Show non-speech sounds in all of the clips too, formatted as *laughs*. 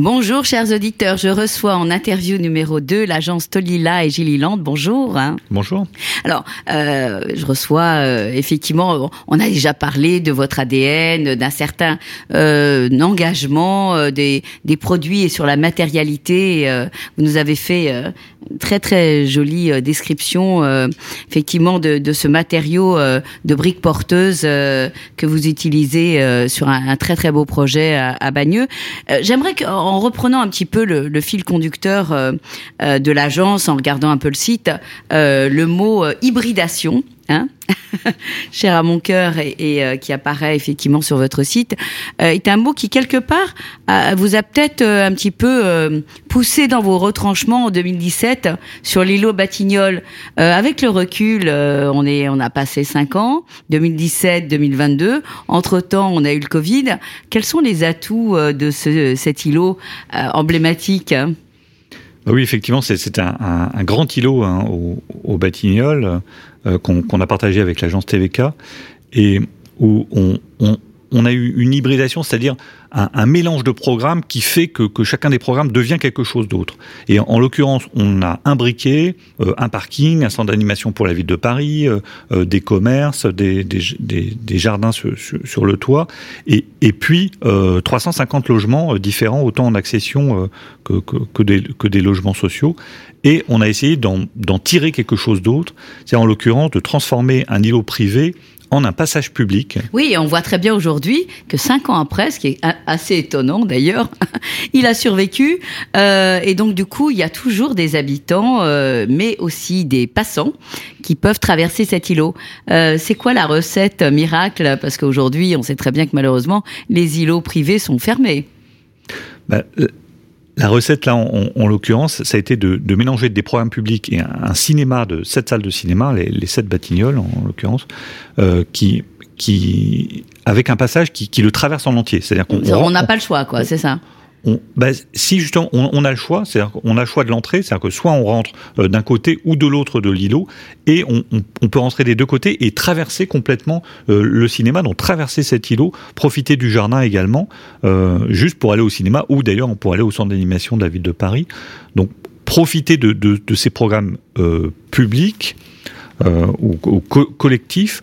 Bonjour chers auditeurs, je reçois en interview numéro 2 l'agence Tolila et Gilliland. Bonjour. hein. Bonjour. Alors, euh, je reçois euh, effectivement, on a déjà parlé de votre ADN, d'un certain euh, engagement euh, des, des produits et sur la matérialité. euh, vous nous avez fait euh, une très très jolie euh, description euh, effectivement de, de ce matériau euh, de briques porteuses euh, que vous utilisez euh, sur un, un très très beau projet à, à Bagneux. Euh, J'aimerais qu'en reprenant un petit peu le, fil conducteur euh, euh, de l'agence, en regardant un peu le site, euh, le mot hybridation. Hein *laughs* cher à mon cœur et, euh, qui apparaît effectivement sur votre site, euh, est un mot qui quelque part vous a peut-être euh, un petit peu poussé dans vos retranchements en 2017 sur l'îlot Batignolles. Avec le recul, on est, on a passé cinq ans, 2017-2022. Entre temps, on a eu le Covid. Quels sont les atouts de ce, cet îlot emblématique hein? Bah oui, effectivement, c'est un, grand îlot hein, au, au Batignolles qu'on qu'on a partagé avec l'agence TVK et où on- on a eu une hybridation, c'est-à-dire un, mélange de programmes qui fait que, chacun des programmes devient quelque chose d'autre. Et en, en l'occurrence, on a un briquet, euh, un parking, un centre d'animation pour la ville de Paris, euh, euh, des commerces, des, jardins sur, le toit, et, puis euh, 350 logements différents, autant en accession que, des, que des logements sociaux. Et on a essayé d'en tirer quelque chose d'autre, c'est-à-dire en l'occurrence de transformer un îlot privé en un passage public. Oui, et on voit très bien aujourd'hui que cinq ans après, ce qui est assez étonnant d'ailleurs, *laughs* il a survécu. euh, et donc du coup, il y a toujours des habitants, euh, mais aussi des passants qui peuvent traverser cet îlot. Euh, c'est quoi la recette miracle? Parce qu'aujourd'hui, on sait très bien que malheureusement, les îlots privés sont fermés. Bah, la recette, là, en, en- en l'occurrence, ça a été de, de mélanger des programmes publics et un, un cinéma de sept salles de cinéma, les, les sept Batignolles, en, en l'occurrence, euh, qui, qui, avec un passage qui, qui le traverse en entier. C'est-à-dire qu'on On n'a pas le choix, quoi. C'est ça. On- bah, si justement on, a le choix, c'est-à-dire qu'on a le choix de l'entrée, c'est-à-dire que soit on rentre euh, d'un côté ou de l'autre de l'îlot, et on, peut rentrer des deux côtés et traverser complètement euh, le cinéma, donc traverser cet îlot, profiter du jardin également, euh, juste pour aller au cinéma, ou d'ailleurs pourrait aller au centre d'animation de la ville de Paris. Donc profiter de, ces programmes publics ou, ou co- collectifs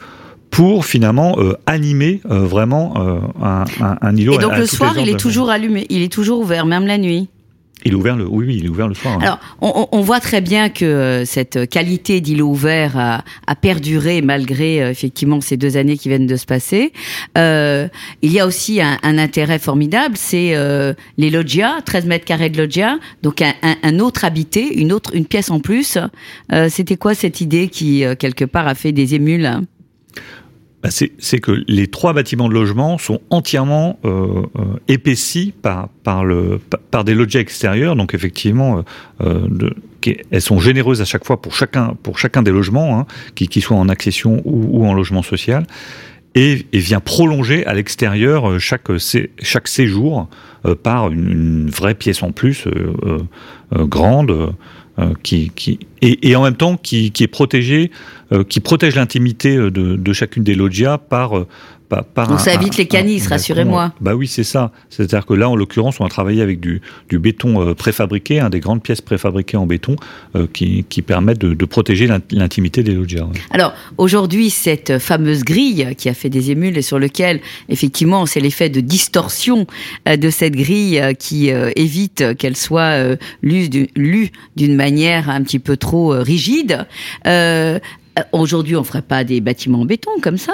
pour finalement euh, animer euh, vraiment euh, un, un, un îlot. Et donc à- à le soir, il est toujours allumé, il est toujours ouvert, même la nuit. il est ouvert le, oui, oui, il est ouvert le soir. hein. Alors, on, on- on voit très bien que euh, cette qualité d'îlot ouvert a, a perduré malgré euh, effectivement ces deux années qui viennent de se passer. Euh, il y a aussi un, un intérêt formidable, c'est euh, les loggias, 13 mètres carrés de loggia, donc un, un- un autre habité, une autre, une pièce en plus. Euh, C'était quoi cette idée qui euh, quelque part a fait des émules? hein Bah, c'est que les trois bâtiments de logement sont entièrement euh, euh, épaissis par, par, des logis extérieurs. Donc effectivement, euh, qui- elles sont généreuses à chaque fois pour chacun, pour chacun des logements, hein, qu'ils qu'ils soient en accession ou, en logement social. Et, et vient prolonger à l'extérieur chaque, chaque séjour par une, vraie pièce en plus grande qui, qui et, en même temps qui, est protégée euh, qui protège l'intimité euh, de, de chacune des loggias par euh, par, Donc un- ça un- les canisses, rassurez-moi. Bah oui, c'est ça. C'est-à-dire que là, en l'occurrence, on a travaillé avec du, du béton euh, préfabriqué, hein, des grandes pièces préfabriquées en béton euh, qui, qui permettent de, de protéger l'int- l'intimité des loggias. ouais. Alors aujourd'hui, cette fameuse grille qui a fait des émules et sur lequel, effectivement, c'est l'effet de distorsion euh, de cette grille qui euh, évite qu'elle soit euh, lue du- lue d'une manière un petit peu trop rigide. Aujourd'hui, on ferait pas des bâtiments en béton comme ça?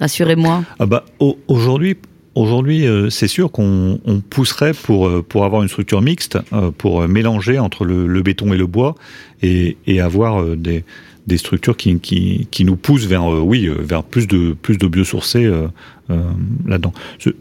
Rassurez-moi. Ah bah, au- aujourd'hui, aujourd'hui, euh, c'est sûr qu'on on pousserait pour euh, pour avoir une structure mixte, euh, pour mélanger entre le, béton et le bois et, avoir des des structures qui, qui, qui nous poussent vers, oui, vers plus de, plus de biosourcés euh, là-dedans.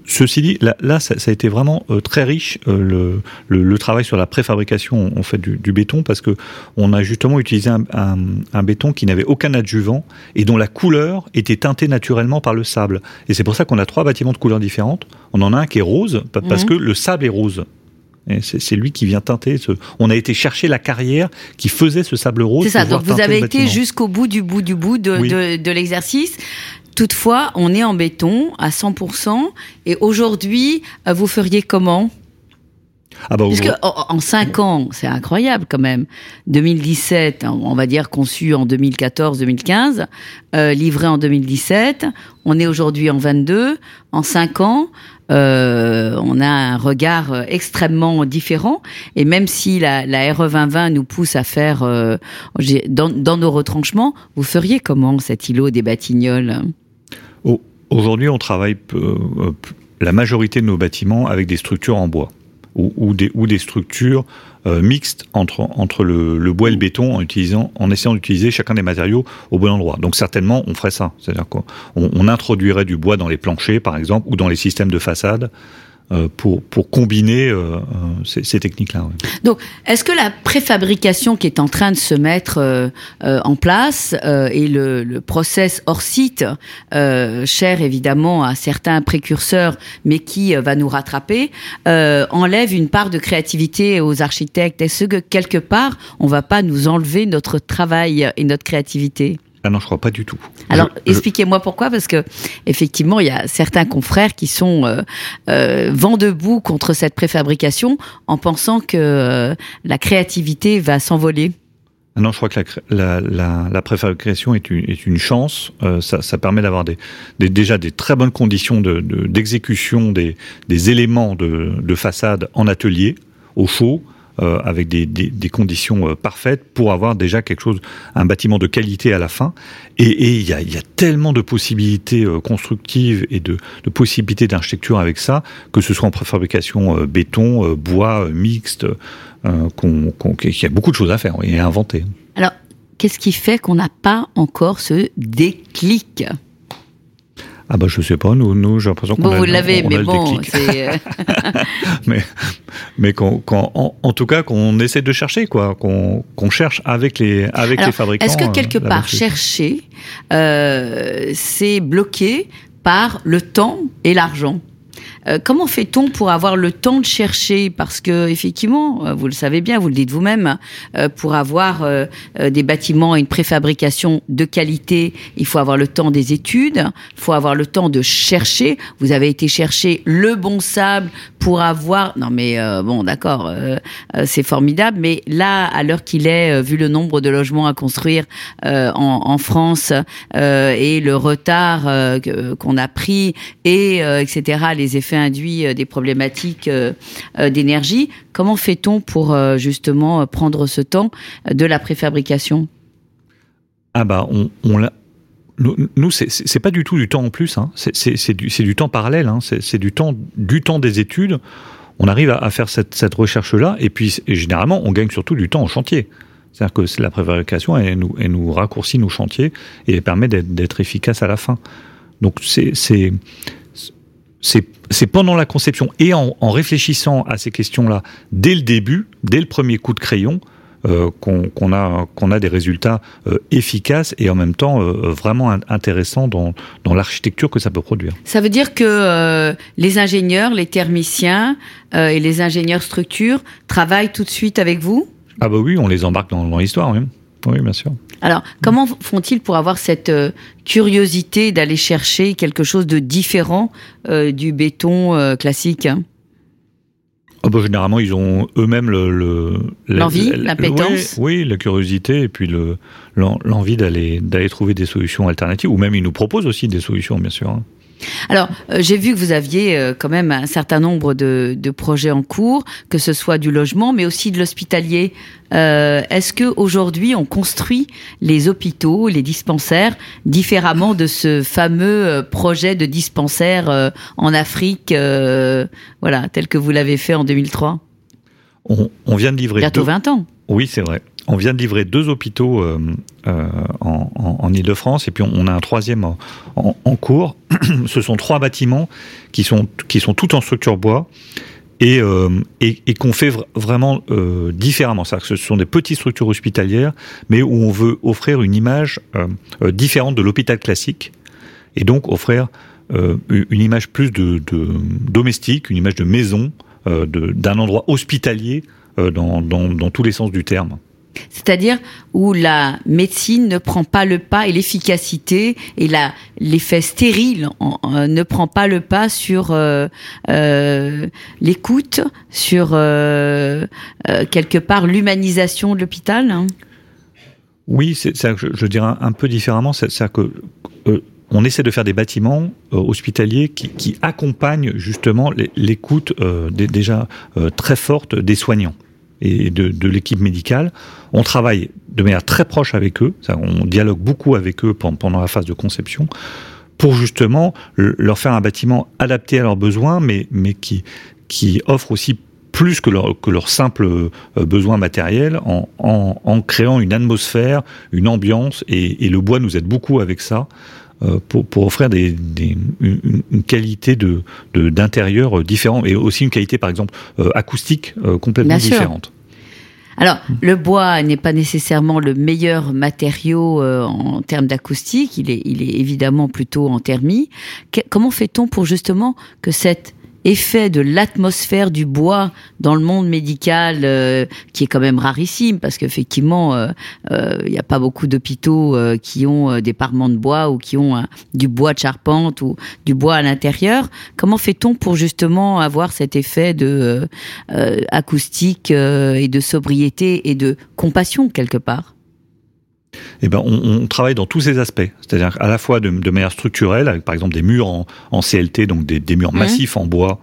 ceci dit, là, ça, a été vraiment euh, très riche euh, le, le, travail sur la préfabrication en fait du, du béton parce que on a justement utilisé un, un, béton qui n'avait aucun adjuvant et dont la couleur était teintée naturellement par le sable. Et c'est pour ça qu'on a trois bâtiments de couleurs différentes. On en a un qui est rose parce mhm. que le sable est rose. C'est lui qui vient teinter. Ce... On a été chercher la carrière qui faisait ce sable rose. C'est ça. Donc vous avez été jusqu'au bout du bout du bout de, de, de l'exercice. Toutefois, on est en béton à 100%. Et aujourd'hui, euh, vous feriez comment? Ah bah, Parce que en 5 ans, c'est incroyable quand même. 2017, on va dire conçu en 2014-2015, euh, livré en 2017. On est aujourd'hui en 22. En 5 ans, euh, on a un regard extrêmement différent. Et même si la, la RE 2020 nous pousse à faire dans, dans, nos retranchements, vous feriez comment cet îlot des Batignolles Aujourd'hui, on travaille euh, la majorité de nos bâtiments avec des structures en bois ou, des, structures euh, mixtes entre, entre le, bois et le béton en, utilisant, en essayant d'utiliser chacun des matériaux au bon endroit. Donc certainement, on ferait ça. C'est-à-dire qu'on on introduirait du bois dans les planchers, par exemple, ou dans les systèmes de façade. Euh, pour, pour combiner euh, euh, ces, techniques-là. Donc, est-ce que la préfabrication qui est en train de se mettre en place et le, le, process hors site, cher évidemment à certains précurseurs, mais qui va nous rattraper, enlève une part de créativité aux architectes? Est-ce que quelque part, on va pas nous enlever notre travail et notre créativité? Ah non, je crois pas du tout. Alors, expliquez-moi pourquoi, parce que effectivement, il y a certains confrères qui sont euh, euh, vent debout contre cette préfabrication en pensant que euh, la créativité va s'envoler. Ah non, je crois que la, la, la, préfabrication est une, est une chance. Ça, ça, permet d'avoir des, des, déjà des très bonnes conditions d'exécution de, des, des éléments de, de façade en atelier, au chaud, euh, avec des, des, conditions euh, parfaites pour avoir déjà quelque chose, un bâtiment de qualité à la fin. Et il y a, tellement de possibilités euh, constructives et de, possibilités d'architecture avec ça, que ce soit en préfabrication béton, bois, mixte, qu'il y a beaucoup de choses à faire et à inventer. Alors, qu'est-ce qui fait qu'on n'a pas encore ce déclic? Ah bah je sais pas, nous, nous j'ai l'impression qu'on bon, vous l'avez, mais bon, euh, *laughs* mais mais qu'on, en, en, tout cas qu'on essaie de chercher quoi, qu'on, qu'on cherche avec les avec les fabricants. Est-ce que quelque euh, part chercher, euh, c'est bloqué par le temps et l'argent? Euh, comment fait-on pour avoir le temps de chercher Parce que effectivement, euh, vous le savez bien, vous le dites vous-même, euh, pour avoir des bâtiments et une préfabrication de qualité, il faut avoir le temps des études, il faut avoir le temps de chercher. Vous avez été chercher le bon sable pour avoir. Non, mais bon, d'accord, c'est formidable. Mais là, à l'heure qu'il est, vu le nombre de logements à construire en, en, France et le retard qu'on a pris et etc. Les effets induit euh, des problématiques euh, euh, d'énergie. Comment fait-on pour justement prendre ce temps de la préfabrication? Ah bah on, l'a nous, c'est pas du tout du temps en plus, hein. c'est du, du, temps parallèle, hein. c'est du temps, du temps des études. On arrive à, faire cette, recherche-là, et puis généralement, on gagne surtout du temps au chantier. C'est-à-dire que la préfabrication, elle nous, elle nous raccourcit nos chantiers et elle permet d'être efficace à la fin. Donc c'est c'est pendant la conception et en, réfléchissant à ces questions-là dès le début, dès le premier coup de crayon, euh, qu'on a, qu'on a des résultats euh, efficaces et en même temps euh, vraiment intéressants dans, dans l'architecture que ça peut produire. Ça veut dire que les ingénieurs, les thermiciens et les ingénieurs structures travaillent tout de suite avec vous? Ah bah oui, on les embarque dans, dans l'histoire, oui. Oui, bien sûr. Alors, comment font-ils pour avoir cette euh, curiosité d'aller chercher quelque chose de différent euh, du béton euh, classique oh bah, Généralement, ils ont eux-mêmes le, l'envie, l'appétence. Oui, oui, la curiosité et puis le, l'envie d'aller, d'aller trouver des solutions alternatives. Ou même, ils nous proposent aussi des solutions, bien sûr. Hein. Alors, euh, j'ai vu que vous aviez euh, quand même un certain nombre de, projets en cours, que ce soit du logement, mais aussi de l'hospitalier. Euh, est-ce que aujourd'hui on construit les hôpitaux, les dispensaires différemment de ce fameux projet de dispensaire en Afrique, voilà, tel que vous l'avez fait en 2003 on, vient de livrer bientôt 20 ans. Oui, c'est vrai. On vient de livrer deux hôpitaux en, en, Ile-de-France, et puis on, a un troisième en, cours. *clears throat* Ce sont trois bâtiments qui sont, qui sont tout en structure bois et, et, qu'on fait vraiment différemment. C'est-à-dire que ce sont des petites structures hospitalières, mais où on veut offrir une image différente de l'hôpital classique, et donc offrir une image plus de, domestique, une image de maison, d'un endroit hospitalier euh, dans, dans, tous les sens du terme. C'est-à-dire où la médecine ne prend pas le pas et l'efficacité et l'effet stérile ne prend pas le pas sur euh, euh, l'écoute, sur quelque part l'humanisation de l'hôpital. Hein? Oui, c'est. Je, dirais un, peu différemment. C'est ça que on essaie de faire des bâtiments hospitaliers qui, accompagnent justement l'écoute déjà très forte des soignants et de, l'équipe médicale. On travaille de manière très proche avec eux, on dialogue beaucoup avec eux pendant la phase de conception pour justement leur faire un bâtiment adapté à leurs besoins, mais, qui, qui offre aussi plus que leur, que leur simple euh, besoin matériel en, en, créant une atmosphère, une ambiance, et, le bois nous aide beaucoup avec ça. Euh, pour, pour, offrir des, des, une, qualité de d'intérieur différent et aussi une qualité par exemple euh, acoustique complètement différente. Alors, le bois n'est pas nécessairement le meilleur matériau euh, en termes d'acoustique, il est, il est évidemment plutôt en thermie. comment fait-on pour justement que cette effet de l'atmosphère du bois dans le monde médical, euh, qui est quand même rarissime, parce qu'effectivement, euh, euh, il n'y a pas beaucoup d'hôpitaux qui ont des parements de bois ou qui ont du bois de charpente ou du bois à l'intérieur. Comment fait-on pour justement avoir cet effet de acoustique et de sobriété et de compassion quelque part? Eh ben, on, travaille dans tous ces aspects, c'est-à-dire à la fois de, manière structurelle, avec par exemple des murs en, CLT, donc des, murs massifs en bois,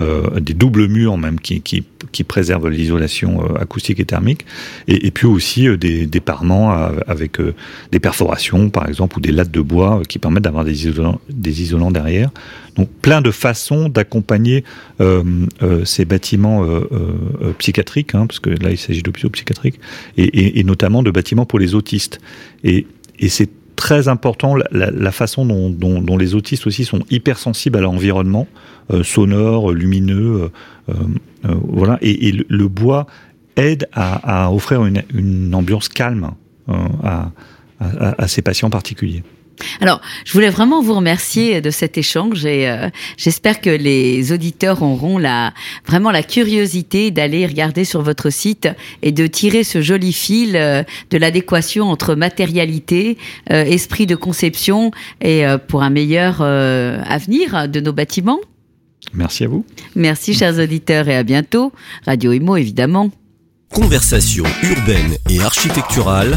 euh, des doubles murs même qui, qui, qui préservent l'isolation euh, acoustique et thermique, et, puis aussi euh, des, des parements avec des perforations par exemple ou des lattes de bois qui permettent d'avoir des isolants, des isolants derrière. Donc plein de façons d'accompagner ces bâtiments psychiatriques, hein, parce que là il s'agit d'hôpitaux psychiatriques, et, et, notamment de bâtiments pour les autistes. Et, et c'est très important la, façon dont, les autistes aussi sont hypersensibles à l'environnement euh, sonore, lumineux, euh, euh, voilà. Et, le, bois aide à, offrir une, ambiance calme à, à, ces patients particuliers. Alors, je voulais vraiment vous remercier de cet échange et euh, j'espère que les auditeurs auront la vraiment la curiosité d'aller regarder sur votre site et de tirer ce joli fil euh, de l'adéquation entre matérialité, euh, esprit de conception et pour un meilleur avenir de nos bâtiments. Merci à vous. Merci chers auditeurs et à bientôt. Radio Imo évidemment. Conversation urbaine et architecturale,